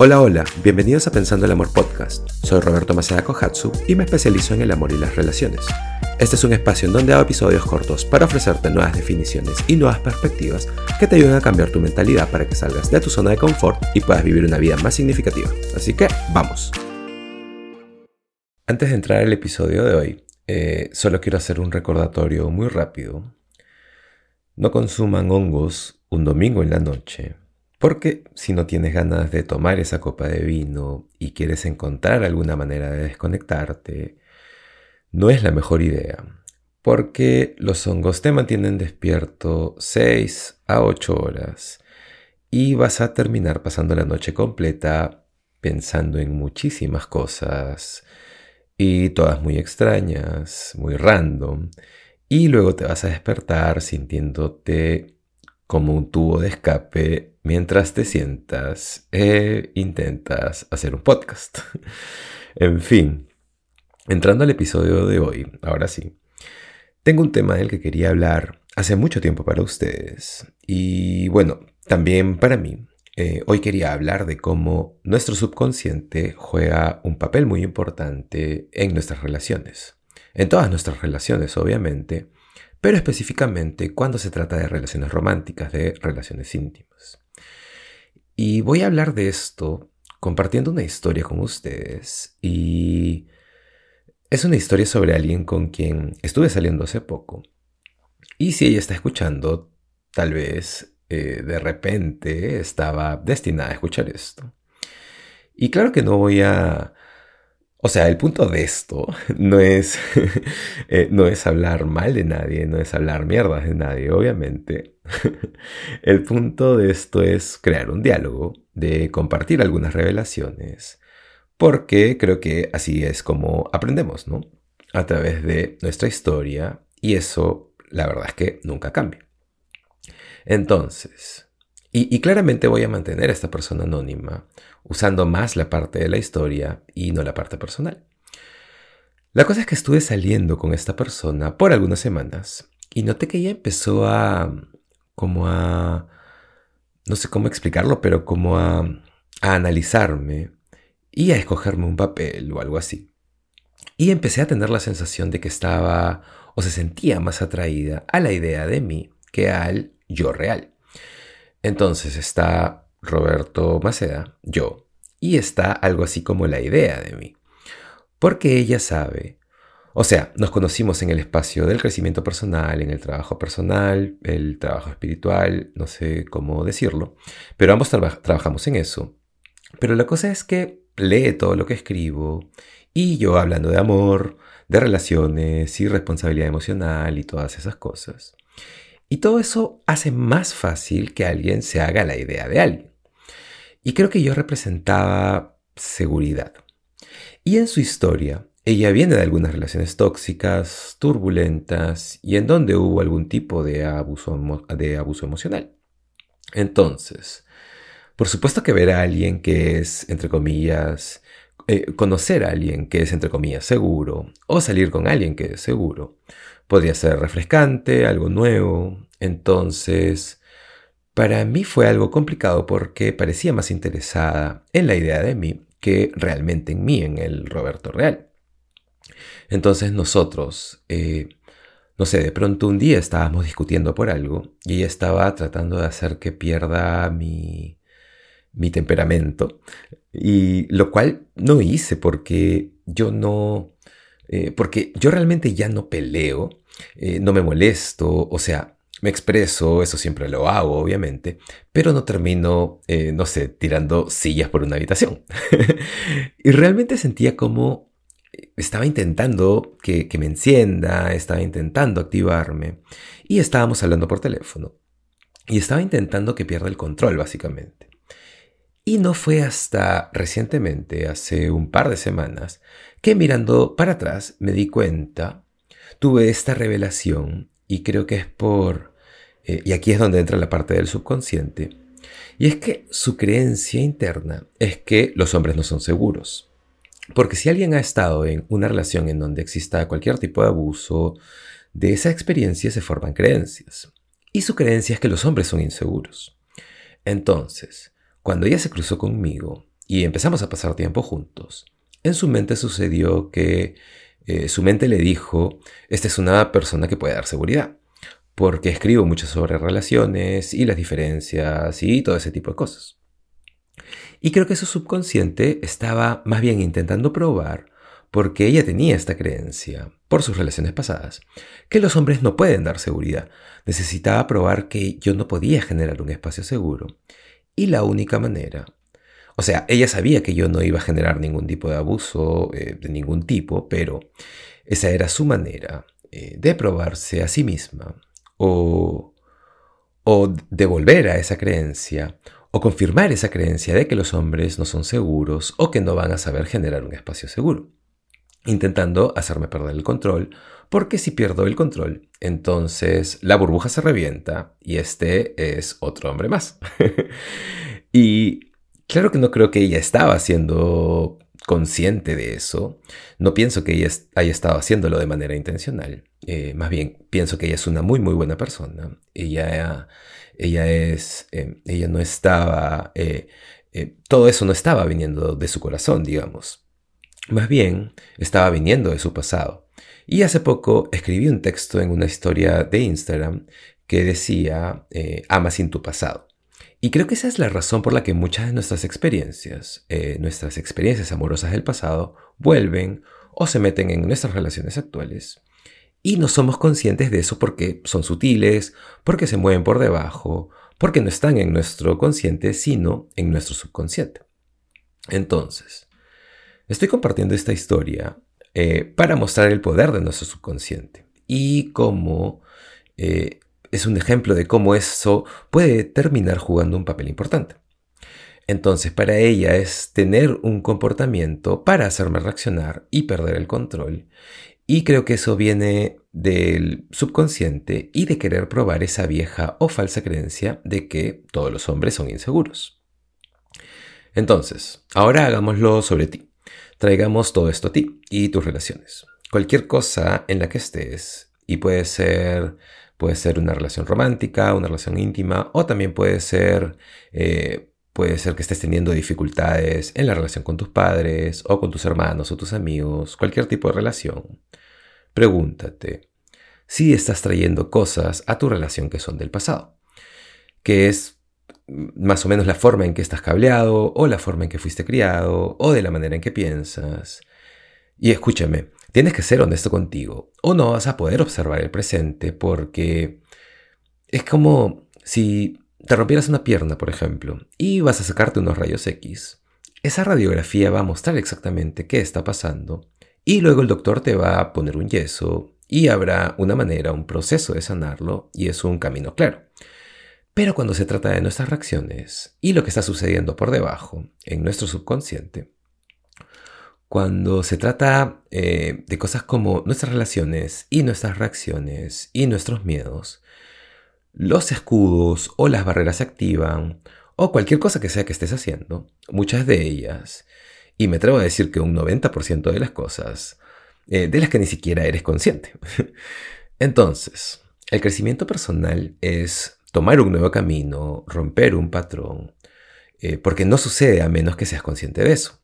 Hola, hola, bienvenidos a Pensando el Amor Podcast. Soy Roberto Maceda Kohatsu y me especializo en el amor y las relaciones. Este es un espacio en donde hago episodios cortos para ofrecerte nuevas definiciones y nuevas perspectivas que te ayuden a cambiar tu mentalidad para que salgas de tu zona de confort y puedas vivir una vida más significativa. Así que, vamos. Antes de entrar al episodio de hoy, eh, solo quiero hacer un recordatorio muy rápido. No consuman hongos un domingo en la noche porque si no tienes ganas de tomar esa copa de vino y quieres encontrar alguna manera de desconectarte, no es la mejor idea. Porque los hongos te mantienen despierto 6 a 8 horas y vas a terminar pasando la noche completa pensando en muchísimas cosas y todas muy extrañas, muy random. Y luego te vas a despertar sintiéndote como un tubo de escape mientras te sientas e intentas hacer un podcast. en fin, entrando al episodio de hoy, ahora sí, tengo un tema del que quería hablar hace mucho tiempo para ustedes y bueno, también para mí. Eh, hoy quería hablar de cómo nuestro subconsciente juega un papel muy importante en nuestras relaciones. En todas nuestras relaciones, obviamente, pero específicamente cuando se trata de relaciones románticas, de relaciones íntimas. Y voy a hablar de esto compartiendo una historia con ustedes y es una historia sobre alguien con quien estuve saliendo hace poco. Y si ella está escuchando, tal vez eh, de repente estaba destinada a escuchar esto. Y claro que no voy a o sea, el punto de esto no es, eh, no es hablar mal de nadie, no es hablar mierdas de nadie, obviamente. el punto de esto es crear un diálogo, de compartir algunas revelaciones, porque creo que así es como aprendemos, ¿no? A través de nuestra historia, y eso, la verdad es que nunca cambia. Entonces, y, claramente voy a mantener a esta persona anónima, usando más la parte de la historia y no la parte personal. La cosa es que estuve saliendo con esta persona por algunas semanas y noté que ella empezó a, como a, no sé cómo explicarlo, pero como a, a analizarme y a escogerme un papel o algo así. Y empecé a tener la sensación de que estaba o se sentía más atraída a la idea de mí que al yo real. Entonces está Roberto Maceda, yo, y está algo así como la idea de mí. Porque ella sabe, o sea, nos conocimos en el espacio del crecimiento personal, en el trabajo personal, el trabajo espiritual, no sé cómo decirlo, pero ambos trabajamos en eso. Pero la cosa es que lee todo lo que escribo y yo hablando de amor, de relaciones y responsabilidad emocional y todas esas cosas. Y todo eso hace más fácil que alguien se haga la idea de alguien. Y creo que yo representaba seguridad. Y en su historia, ella viene de algunas relaciones tóxicas, turbulentas y en donde hubo algún tipo de abuso, de abuso emocional. Entonces, por supuesto que ver a alguien que es, entre comillas, eh, conocer a alguien que es, entre comillas, seguro, o salir con alguien que es seguro, podría ser refrescante, algo nuevo. Entonces, para mí fue algo complicado porque parecía más interesada en la idea de mí que realmente en mí, en el Roberto Real. Entonces nosotros, eh, no sé, de pronto un día estábamos discutiendo por algo y ella estaba tratando de hacer que pierda mi, mi temperamento, y lo cual no hice porque yo no, eh, porque yo realmente ya no peleo, eh, no me molesto, o sea, me expreso, eso siempre lo hago, obviamente, pero no termino, eh, no sé, tirando sillas por una habitación. y realmente sentía como estaba intentando que, que me encienda, estaba intentando activarme, y estábamos hablando por teléfono. Y estaba intentando que pierda el control, básicamente. Y no fue hasta recientemente, hace un par de semanas, que mirando para atrás me di cuenta, tuve esta revelación y creo que es por, eh, y aquí es donde entra la parte del subconsciente, y es que su creencia interna es que los hombres no son seguros. Porque si alguien ha estado en una relación en donde exista cualquier tipo de abuso, de esa experiencia se forman creencias. Y su creencia es que los hombres son inseguros. Entonces, cuando ella se cruzó conmigo y empezamos a pasar tiempo juntos, en su mente sucedió que eh, su mente le dijo, esta es una persona que puede dar seguridad, porque escribo mucho sobre relaciones y las diferencias y todo ese tipo de cosas. Y creo que su subconsciente estaba más bien intentando probar, porque ella tenía esta creencia, por sus relaciones pasadas, que los hombres no pueden dar seguridad. Necesitaba probar que yo no podía generar un espacio seguro. Y la única manera o sea, ella sabía que yo no iba a generar ningún tipo de abuso eh, de ningún tipo, pero esa era su manera eh, de probarse a sí misma o, o devolver a esa creencia o confirmar esa creencia de que los hombres no son seguros o que no van a saber generar un espacio seguro, intentando hacerme perder el control, porque si pierdo el control, entonces la burbuja se revienta y este es otro hombre más. y Claro que no creo que ella estaba siendo consciente de eso. No pienso que ella haya estado haciéndolo de manera intencional. Eh, más bien, pienso que ella es una muy, muy buena persona. Ella, ella es, eh, ella no estaba, eh, todo eso no estaba viniendo de su corazón, digamos. Más bien, estaba viniendo de su pasado. Y hace poco escribí un texto en una historia de Instagram que decía, ama sin tu pasado. Y creo que esa es la razón por la que muchas de nuestras experiencias, eh, nuestras experiencias amorosas del pasado, vuelven o se meten en nuestras relaciones actuales. Y no somos conscientes de eso porque son sutiles, porque se mueven por debajo, porque no están en nuestro consciente, sino en nuestro subconsciente. Entonces, estoy compartiendo esta historia eh, para mostrar el poder de nuestro subconsciente y cómo eh, es un ejemplo de cómo eso puede terminar jugando un papel importante. Entonces, para ella es tener un comportamiento para hacerme reaccionar y perder el control. Y creo que eso viene del subconsciente y de querer probar esa vieja o falsa creencia de que todos los hombres son inseguros. Entonces, ahora hagámoslo sobre ti. Traigamos todo esto a ti y tus relaciones. Cualquier cosa en la que estés, y puede ser Puede ser una relación romántica, una relación íntima, o también puede ser, eh, puede ser que estés teniendo dificultades en la relación con tus padres, o con tus hermanos o tus amigos, cualquier tipo de relación. Pregúntate si estás trayendo cosas a tu relación que son del pasado, que es más o menos la forma en que estás cableado, o la forma en que fuiste criado, o de la manera en que piensas. Y escúchame, Tienes que ser honesto contigo o no vas a poder observar el presente porque es como si te rompieras una pierna, por ejemplo, y vas a sacarte unos rayos X. Esa radiografía va a mostrar exactamente qué está pasando y luego el doctor te va a poner un yeso y habrá una manera, un proceso de sanarlo y es un camino claro. Pero cuando se trata de nuestras reacciones y lo que está sucediendo por debajo en nuestro subconsciente, cuando se trata eh, de cosas como nuestras relaciones y nuestras reacciones y nuestros miedos, los escudos o las barreras se activan, o cualquier cosa que sea que estés haciendo, muchas de ellas, y me atrevo a decir que un 90% de las cosas, eh, de las que ni siquiera eres consciente. Entonces, el crecimiento personal es tomar un nuevo camino, romper un patrón, eh, porque no sucede a menos que seas consciente de eso.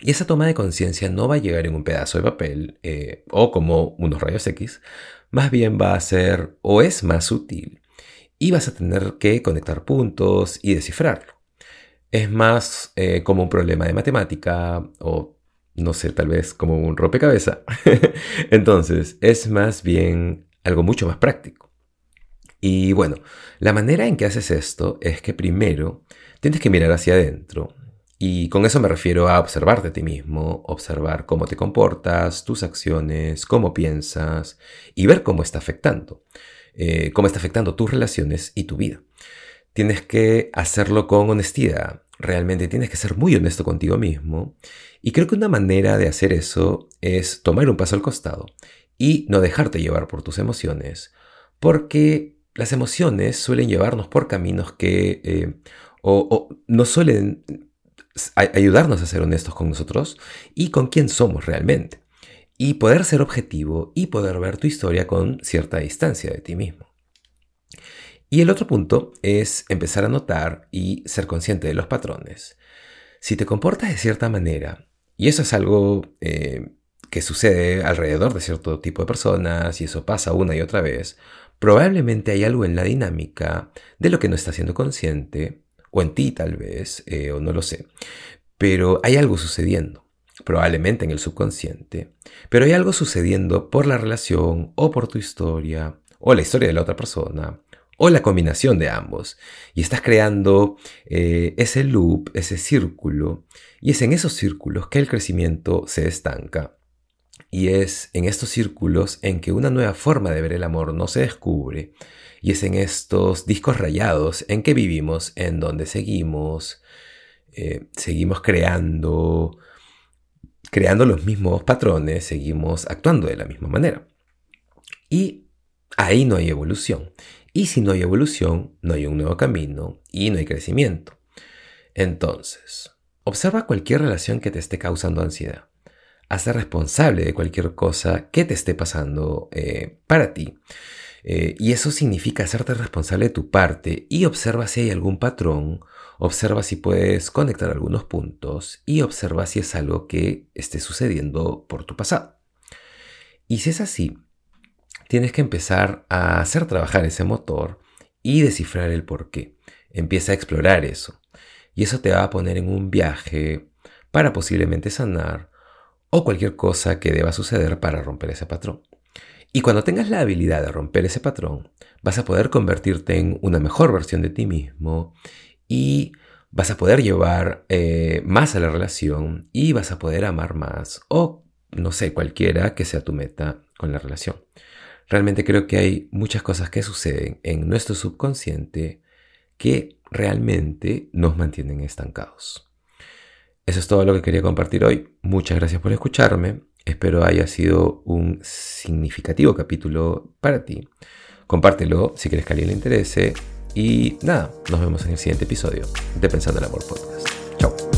Y esa toma de conciencia no va a llegar en un pedazo de papel eh, o como unos rayos X, más bien va a ser o es más sutil y vas a tener que conectar puntos y descifrarlo. Es más eh, como un problema de matemática o no sé, tal vez como un rompecabezas. Entonces, es más bien algo mucho más práctico. Y bueno, la manera en que haces esto es que primero tienes que mirar hacia adentro y con eso me refiero a observarte a ti mismo, observar cómo te comportas, tus acciones, cómo piensas y ver cómo está afectando, eh, cómo está afectando tus relaciones y tu vida. Tienes que hacerlo con honestidad, realmente tienes que ser muy honesto contigo mismo y creo que una manera de hacer eso es tomar un paso al costado y no dejarte llevar por tus emociones, porque las emociones suelen llevarnos por caminos que eh, o no suelen ayudarnos a ser honestos con nosotros y con quién somos realmente. Y poder ser objetivo y poder ver tu historia con cierta distancia de ti mismo. Y el otro punto es empezar a notar y ser consciente de los patrones. Si te comportas de cierta manera, y eso es algo eh, que sucede alrededor de cierto tipo de personas, y eso pasa una y otra vez, probablemente hay algo en la dinámica de lo que no estás siendo consciente, o en ti tal vez, eh, o no lo sé, pero hay algo sucediendo probablemente en el subconsciente, pero hay algo sucediendo por la relación o por tu historia o la historia de la otra persona o la combinación de ambos. Y estás creando eh, ese loop, ese círculo, y es en esos círculos que el crecimiento se estanca. Y es en estos círculos en que una nueva forma de ver el amor no se descubre. Y es en estos discos rayados en que vivimos, en donde seguimos, eh, seguimos creando creando los mismos patrones, seguimos actuando de la misma manera. Y ahí no hay evolución. Y si no hay evolución, no hay un nuevo camino y no hay crecimiento. Entonces, observa cualquier relación que te esté causando ansiedad. Hazte responsable de cualquier cosa que te esté pasando eh, para ti. Eh, y eso significa hacerte responsable de tu parte y observa si hay algún patrón Observa si puedes conectar algunos puntos y observa si es algo que esté sucediendo por tu pasado. Y si es así, tienes que empezar a hacer trabajar ese motor y descifrar el por qué. Empieza a explorar eso. Y eso te va a poner en un viaje para posiblemente sanar o cualquier cosa que deba suceder para romper ese patrón. Y cuando tengas la habilidad de romper ese patrón, vas a poder convertirte en una mejor versión de ti mismo y vas a poder llevar eh, más a la relación y vas a poder amar más o no sé, cualquiera que sea tu meta con la relación. Realmente creo que hay muchas cosas que suceden en nuestro subconsciente que realmente nos mantienen estancados. Eso es todo lo que quería compartir hoy. Muchas gracias por escucharme. Espero haya sido un significativo capítulo para ti. Compártelo si quieres que a alguien le interese y nada, nos vemos en el siguiente episodio de Pensando el Amor Podcast. Chao.